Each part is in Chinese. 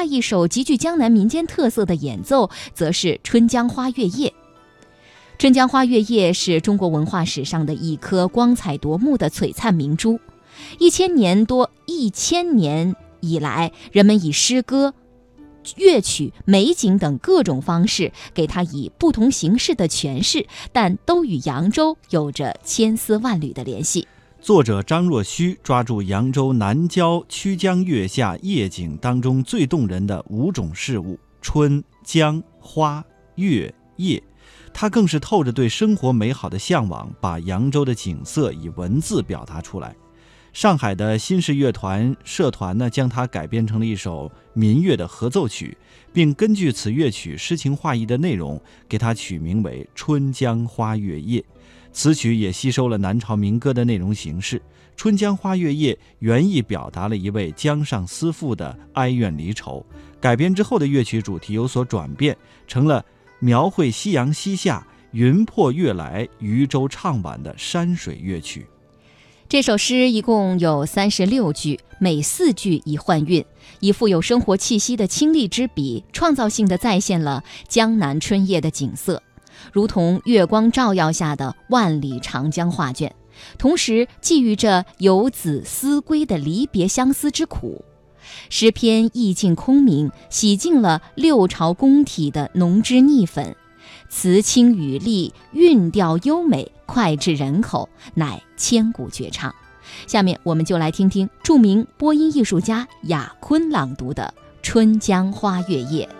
外一首极具江南民间特色的演奏，则是《春江花月夜》。《春江花月夜》是中国文化史上的一颗光彩夺目的璀璨明珠。一千年多，一千年以来，人们以诗歌。乐曲、美景等各种方式，给它以不同形式的诠释，但都与扬州有着千丝万缕的联系。作者张若虚抓住扬州南郊曲江月下夜景当中最动人的五种事物：春、江、花、月、夜。他更是透着对生活美好的向往，把扬州的景色以文字表达出来。上海的新式乐团社团呢，将它改编成了一首民乐的合奏曲，并根据此乐曲诗情画意的内容，给它取名为《春江花月夜》。此曲也吸收了南朝民歌的内容形式，《春江花月夜》原意表达了一位江上思妇的哀怨离愁。改编之后的乐曲主题有所转变，成了描绘夕阳西下、云破月来、渔舟唱晚的山水乐曲。这首诗一共有三十六句，每四句一换韵，以富有生活气息的清丽之笔，创造性的再现了江南春夜的景色，如同月光照耀下的万里长江画卷，同时寄予着游子思归的离别相思之苦。诗篇意境空明，洗净了六朝宫体的浓脂腻粉。词清语丽，韵调优美，脍炙人口，乃千古绝唱。下面我们就来听听著名播音艺术家雅坤朗读的《春江花月夜》。《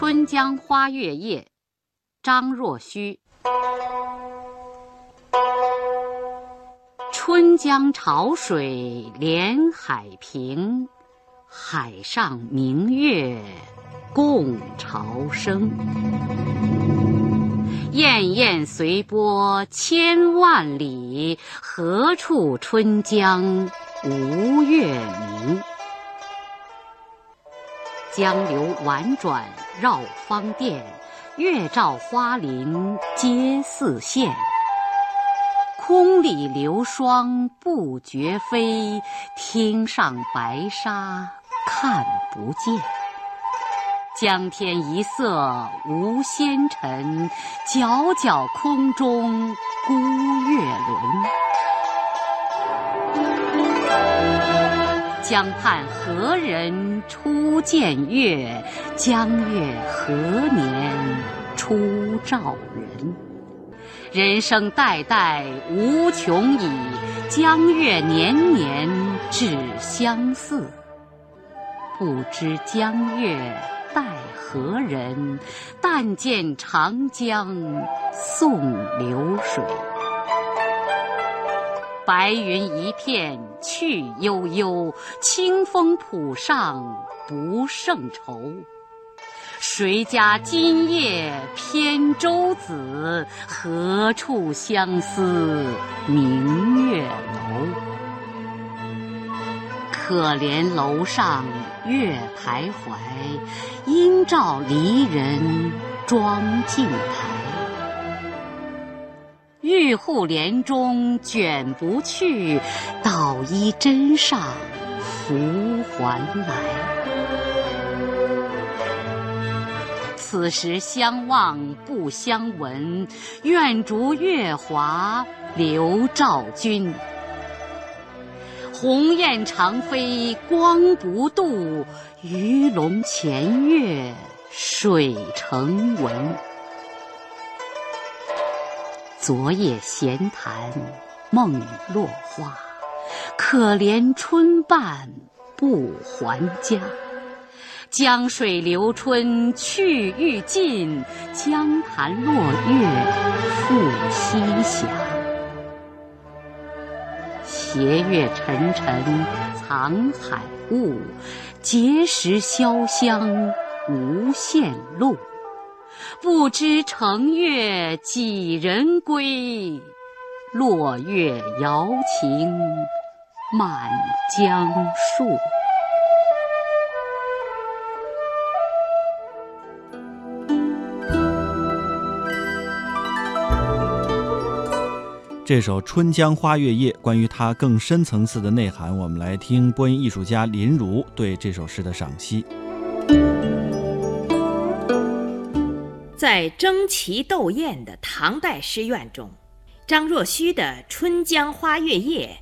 春江花月夜》，张若虚。春江潮水连海平，海上明月。共潮生，滟滟随波千万里，何处春江无月明？江流婉转绕芳甸，月照花林皆似霰。空里流霜不觉飞，汀上白沙看不见。江天一色无纤尘，皎皎空中孤月轮。江畔何人初见月？江月何年初照人？人生代代无穷已，江月年年只相似。不知江月。待何人？但见长江送流水。白云一片去悠悠，清风浦上不胜愁。谁家今夜扁舟子？何处相思明月楼？可怜楼上月徘徊，应照离人妆镜台。玉户帘中卷不去，捣衣砧上拂还来。此时相望不相闻，愿逐月华流照君。鸿雁长飞光不度，鱼龙潜跃水成文。昨夜闲谈梦落花，可怜春半不还家。江水流春去欲尽，江潭落月复西斜。斜月沉沉藏海雾，碣石潇湘无限路。不知乘月几人归？落月摇情满江树。这首《春江花月夜》，关于它更深层次的内涵，我们来听播音艺术家林如对这首诗的赏析。在争奇斗艳的唐代诗苑中，张若虚的《春江花月夜》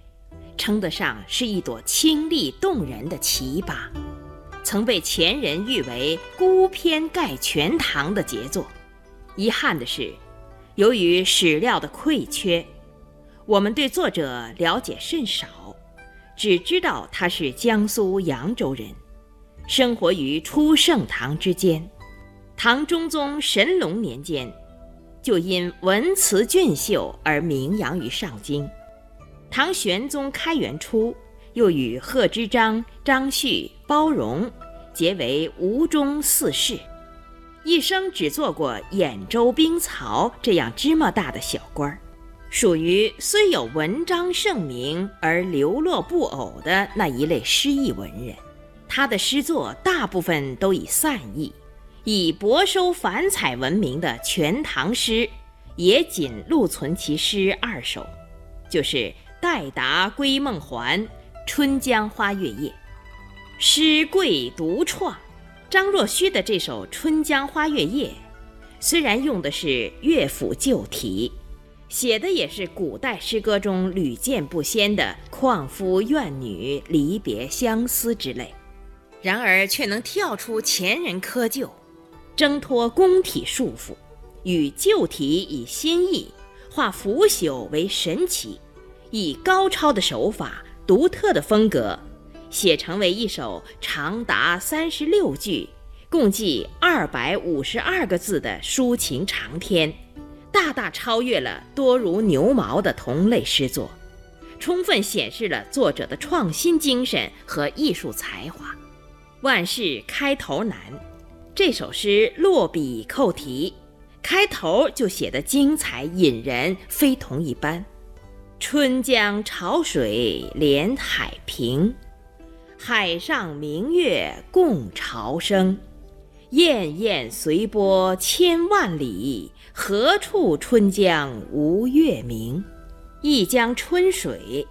称得上是一朵清丽动人的奇葩，曾被前人誉为孤篇盖全唐的杰作。遗憾的是，由于史料的匮缺。我们对作者了解甚少，只知道他是江苏扬州人，生活于初盛唐之间。唐中宗神龙年间，就因文辞俊秀而名扬于上京。唐玄宗开元初，又与贺知章、张旭、包容结为吴中四世，一生只做过兖州兵曹这样芝麻大的小官儿。属于虽有文章盛名而流落不偶的那一类诗意文人，他的诗作大部分都以散意，以博收繁采闻名的《全唐诗》，也仅录存其诗二首，就是《待答归梦还》《春江花月夜》。诗贵独创，张若虚的这首《春江花月夜》，虽然用的是乐府旧题。写的也是古代诗歌中屡见不鲜的旷夫怨女、离别相思之类，然而却能跳出前人窠臼，挣脱宫体束缚，与旧题以新意，化腐朽为神奇，以高超的手法、独特的风格，写成为一首长达三十六句、共计二百五十二个字的抒情长篇。大大超越了多如牛毛的同类诗作，充分显示了作者的创新精神和艺术才华。万事开头难，这首诗落笔扣题，开头就写得精彩引人，非同一般。春江潮水连海平，海上明月共潮生。滟滟随波千万里，何处春江无月明？一江春水，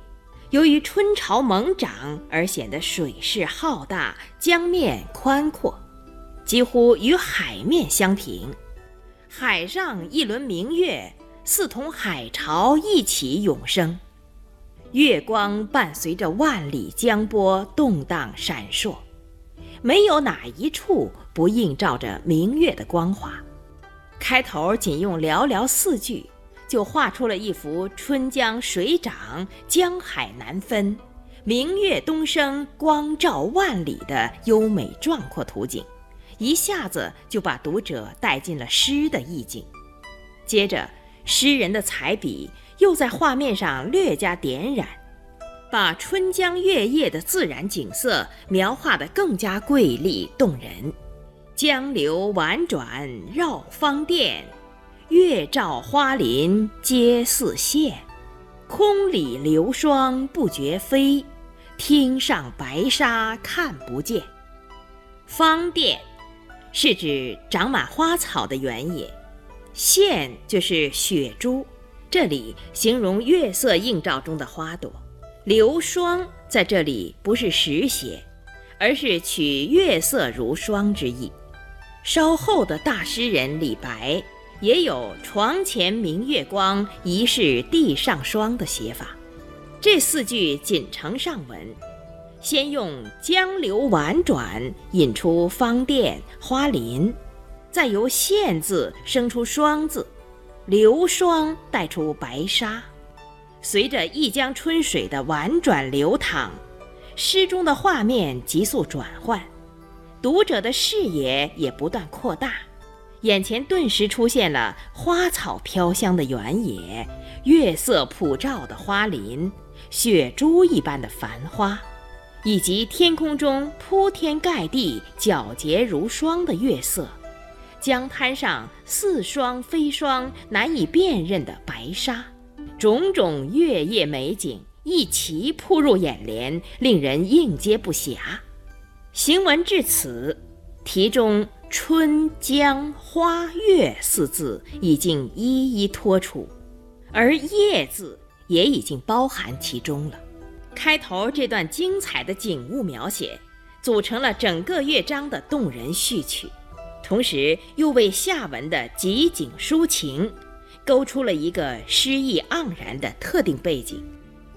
由于春潮猛涨而显得水势浩大，江面宽阔，几乎与海面相平。海上一轮明月，似同海潮一起涌生，月光伴随着万里江波动荡闪烁。没有哪一处不映照着明月的光华。开头仅用寥寥四句，就画出了一幅春江水涨、江海难分、明月东升、光照万里的优美壮阔图景，一下子就把读者带进了诗的意境。接着，诗人的彩笔又在画面上略加点染。把春江月夜的自然景色描画得更加瑰丽动人，江流婉转绕芳甸，月照花林皆似霰，空里流霜不觉飞，汀上白沙看不见。芳甸是指长满花草的原野，霰就是雪珠，这里形容月色映照中的花朵。流霜在这里不是实写，而是取月色如霜之意。稍后的大诗人李白也有“床前明月光，疑是地上霜”的写法。这四句仅承上文，先用江流婉转引出芳甸花林，再由县字生出霜字，流霜带出白沙。随着一江春水的婉转流淌，诗中的画面急速转换，读者的视野也不断扩大，眼前顿时出现了花草飘香的原野、月色普照的花林、雪珠一般的繁花，以及天空中铺天盖地、皎洁如霜的月色，江滩上似霜非霜、难以辨认的白沙。种种月夜美景一齐扑入眼帘，令人应接不暇。行文至此，题中“春江花月”四字已经一一托出，而“夜”字也已经包含其中了。开头这段精彩的景物描写，组成了整个乐章的动人序曲，同时又为下文的集景抒情，勾出了一个诗意盎然的特定背景。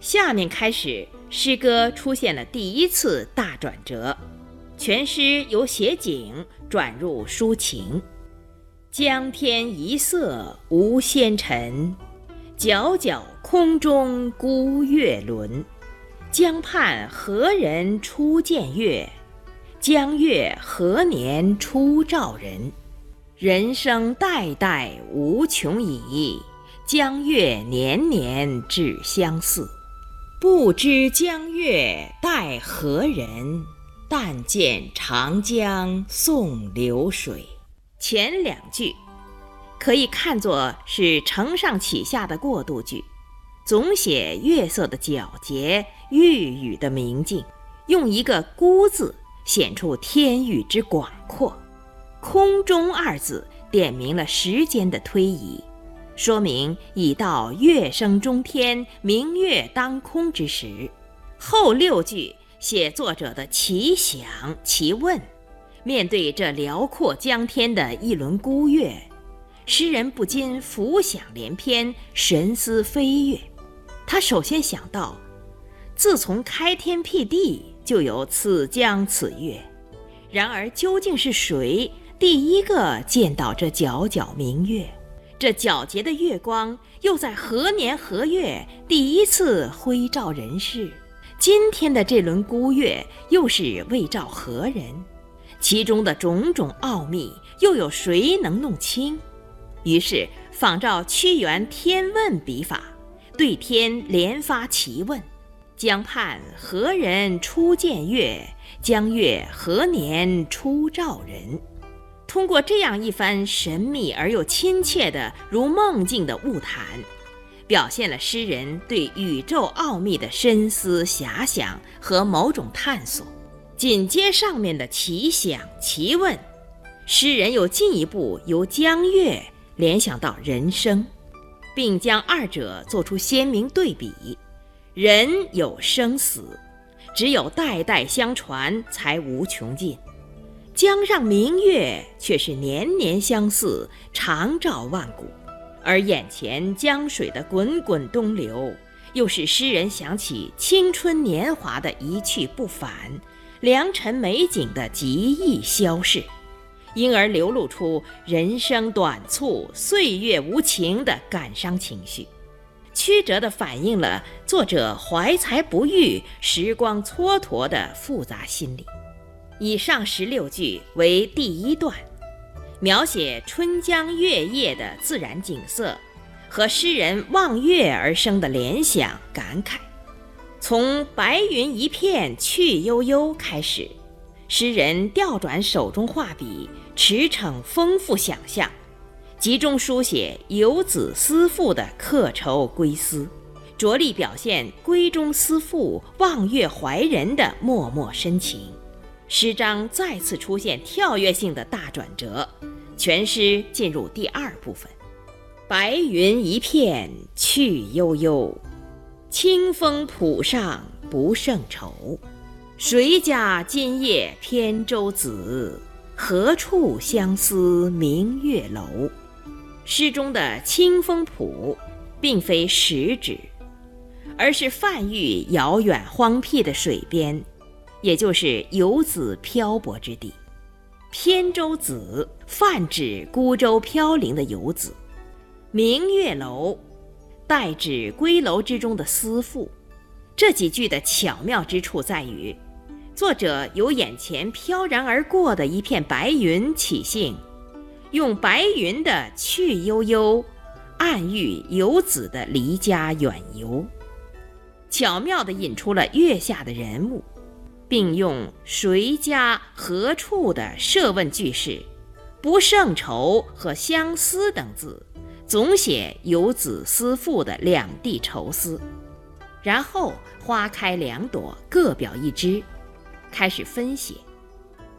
下面开始，诗歌出现了第一次大转折，全诗由写景转入抒情。江天一色无纤尘，皎皎空中孤月轮。江畔何人初见月？江月何年初照人？人生代代无穷已，江月年年只相似。不知江月待何人？但见长江送流水。前两句可以看作是承上启下的过渡句，总写月色的皎洁、玉宇的明净，用一个“孤”字显出天域之广阔，“空中”二字点明了时间的推移。说明已到月升中天、明月当空之时。后六句写作者的奇想奇问，面对这辽阔江天的一轮孤月，诗人不禁浮想联翩、神思飞跃。他首先想到，自从开天辟地就有此江此月，然而究竟是谁第一个见到这皎皎明月？这皎洁的月光又在何年何月第一次辉照人世？今天的这轮孤月又是为照何人？其中的种种奥秘，又有谁能弄清？于是仿照屈原《天问》笔法，对天连发奇问：“江畔何人初见月？江月何年初照人？”通过这样一番神秘而又亲切的如梦境的物谈，表现了诗人对宇宙奥秘的深思遐想和某种探索。紧接上面的奇想奇问，诗人又进一步由江月联想到人生，并将二者做出鲜明对比。人有生死，只有代代相传，才无穷尽。江上明月却是年年相似，长照万古，而眼前江水的滚滚东流，又使诗人想起青春年华的一去不返，良辰美景的极易消逝，因而流露出人生短促、岁月无情的感伤情绪，曲折地反映了作者怀才不遇、时光蹉跎的复杂心理。以上十六句为第一段，描写春江月夜的自然景色和诗人望月而生的联想感慨。从“白云一片去悠悠”开始，诗人调转手中画笔，驰骋丰富想象，集中书写游子思妇的客愁归思，着力表现闺中思妇望月怀人的脉脉深情。诗章再次出现跳跃性的大转折，全诗进入第二部分。白云一片去悠悠，清风浦上不胜愁。谁家今夜扁舟子？何处相思明月楼？诗中的清风浦，并非实指，而是泛喻遥远荒僻的水边。也就是游子漂泊之地，扁舟子泛指孤舟飘零的游子，明月楼代指归楼之中的思妇。这几句的巧妙之处在于，作者由眼前飘然而过的一片白云起兴，用白云的去悠悠，暗喻游子的离家远游，巧妙地引出了月下的人物。并用“谁家何处”的设问句式，“不胜愁”和“相思”等字，总写游子思妇的两地愁思。然后花开两朵，各表一枝，开始分写：“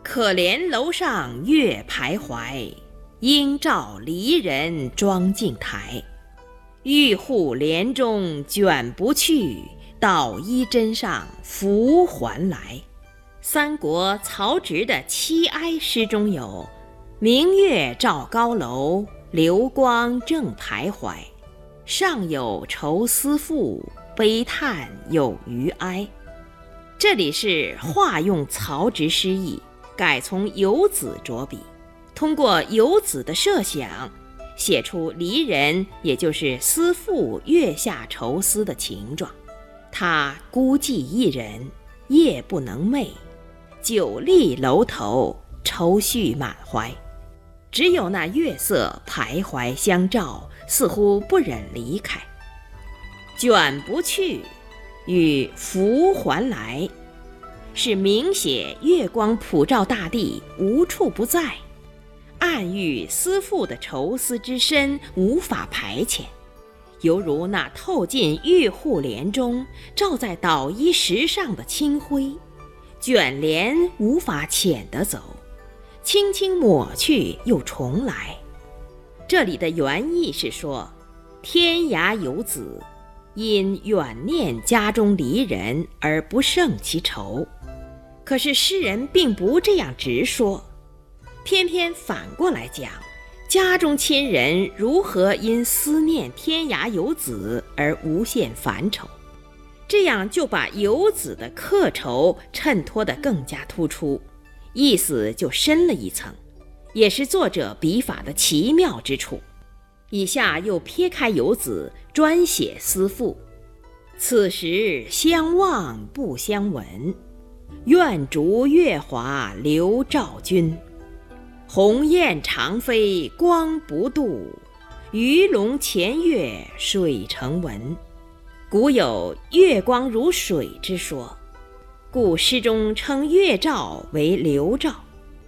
可怜楼上月徘徊，应照离人妆镜台。”玉户帘中卷不去，捣衣砧上拂还来。三国曹植的七哀诗中有“明月照高楼，流光正徘徊。上有愁思妇，悲叹有余哀。”这里是化用曹植诗意，改从游子着笔，通过游子的设想，写出离人，也就是思妇月下愁思的情状。他孤寂一人，夜不能寐，久立楼头，愁绪满怀。只有那月色徘徊相照，似乎不忍离开。卷不去。与拂还来，是明写月光普照大地，无处不在，暗喻思妇的愁思之深无法排遣，犹如那透进玉户帘中，照在捣衣石上的清辉，卷帘无法遣得走，轻轻抹去又重来。这里的原意是说，天涯游子。因远念家中离人而不胜其愁，可是诗人并不这样直说，偏偏反过来讲，家中亲人如何因思念天涯游子而无限烦愁，这样就把游子的客愁衬托得更加突出，意思就深了一层，也是作者笔法的奇妙之处。以下又撇开游子，专写思妇。此时相望不相闻，愿逐月华流照君。鸿雁长飞光不度，鱼龙潜跃水成文。古有月光如水之说，故诗中称月照为流照。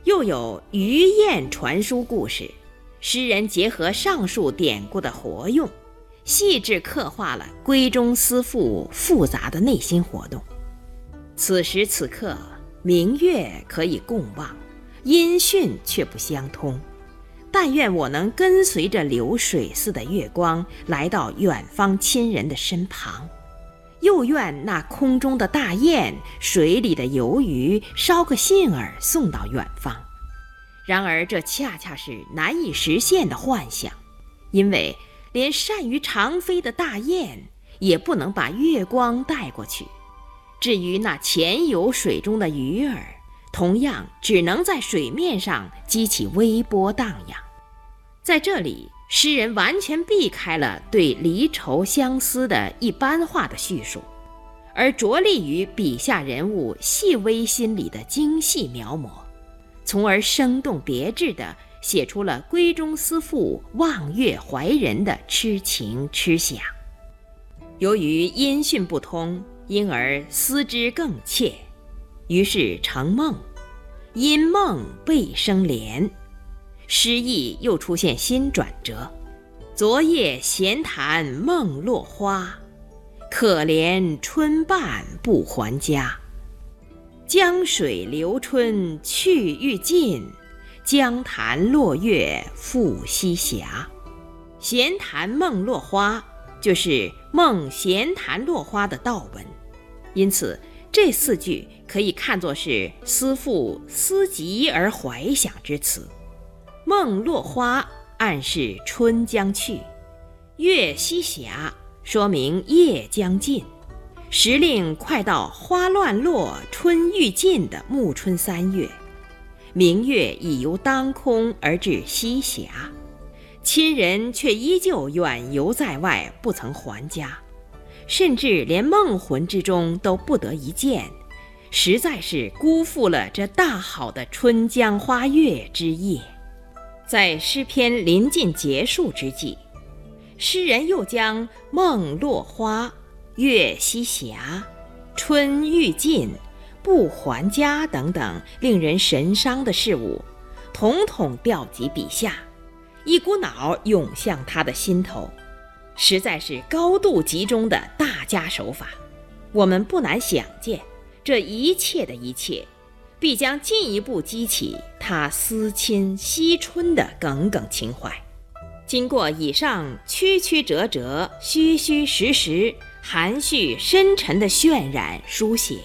又有鱼雁传书故事。诗人结合上述典故的活用，细致刻画了闺中思妇复杂的内心活动。此时此刻，明月可以共望，音讯却不相通。但愿我能跟随着流水似的月光，来到远方亲人的身旁；又愿那空中的大雁、水里的游鱼，捎个信儿送到远方。然而，这恰恰是难以实现的幻想，因为连善于长飞的大雁也不能把月光带过去。至于那潜游水中的鱼儿，同样只能在水面上激起微波荡漾。在这里，诗人完全避开了对离愁相思的一般化的叙述，而着力于笔下人物细微心理的精细描摹。从而生动别致地写出了闺中思妇望月怀人的痴情痴想。由于音讯不通，因而思之更切，于是成梦，因梦被生怜。诗意又出现新转折。昨夜闲谈梦落花，可怜春半不还家。江水流春去欲尽，江潭落月复西斜。闲潭梦落花，就是梦闲潭落花的道文。因此，这四句可以看作是思妇思极而怀想之词。梦落花暗示春将去，月西斜说明夜将近。时令快到花乱落、春欲尽的暮春三月，明月已由当空而至西霞，亲人却依旧远游在外，不曾还家，甚至连梦魂之中都不得一见，实在是辜负了这大好的春江花月之夜。在诗篇临近结束之际，诗人又将梦落花。月西霞，春欲尽，不还家等等令人神伤的事物，统统调集笔下，一股脑涌向他的心头，实在是高度集中的大家手法。我们不难想见，这一切的一切，必将进一步激起他思亲惜春的耿耿情怀。经过以上曲曲折折、虚虚实实、含蓄深沉的渲染书写，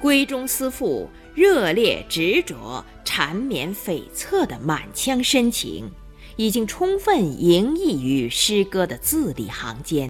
闺中思妇热烈执着、缠绵悱恻的满腔深情，已经充分盈溢于诗歌的字里行间。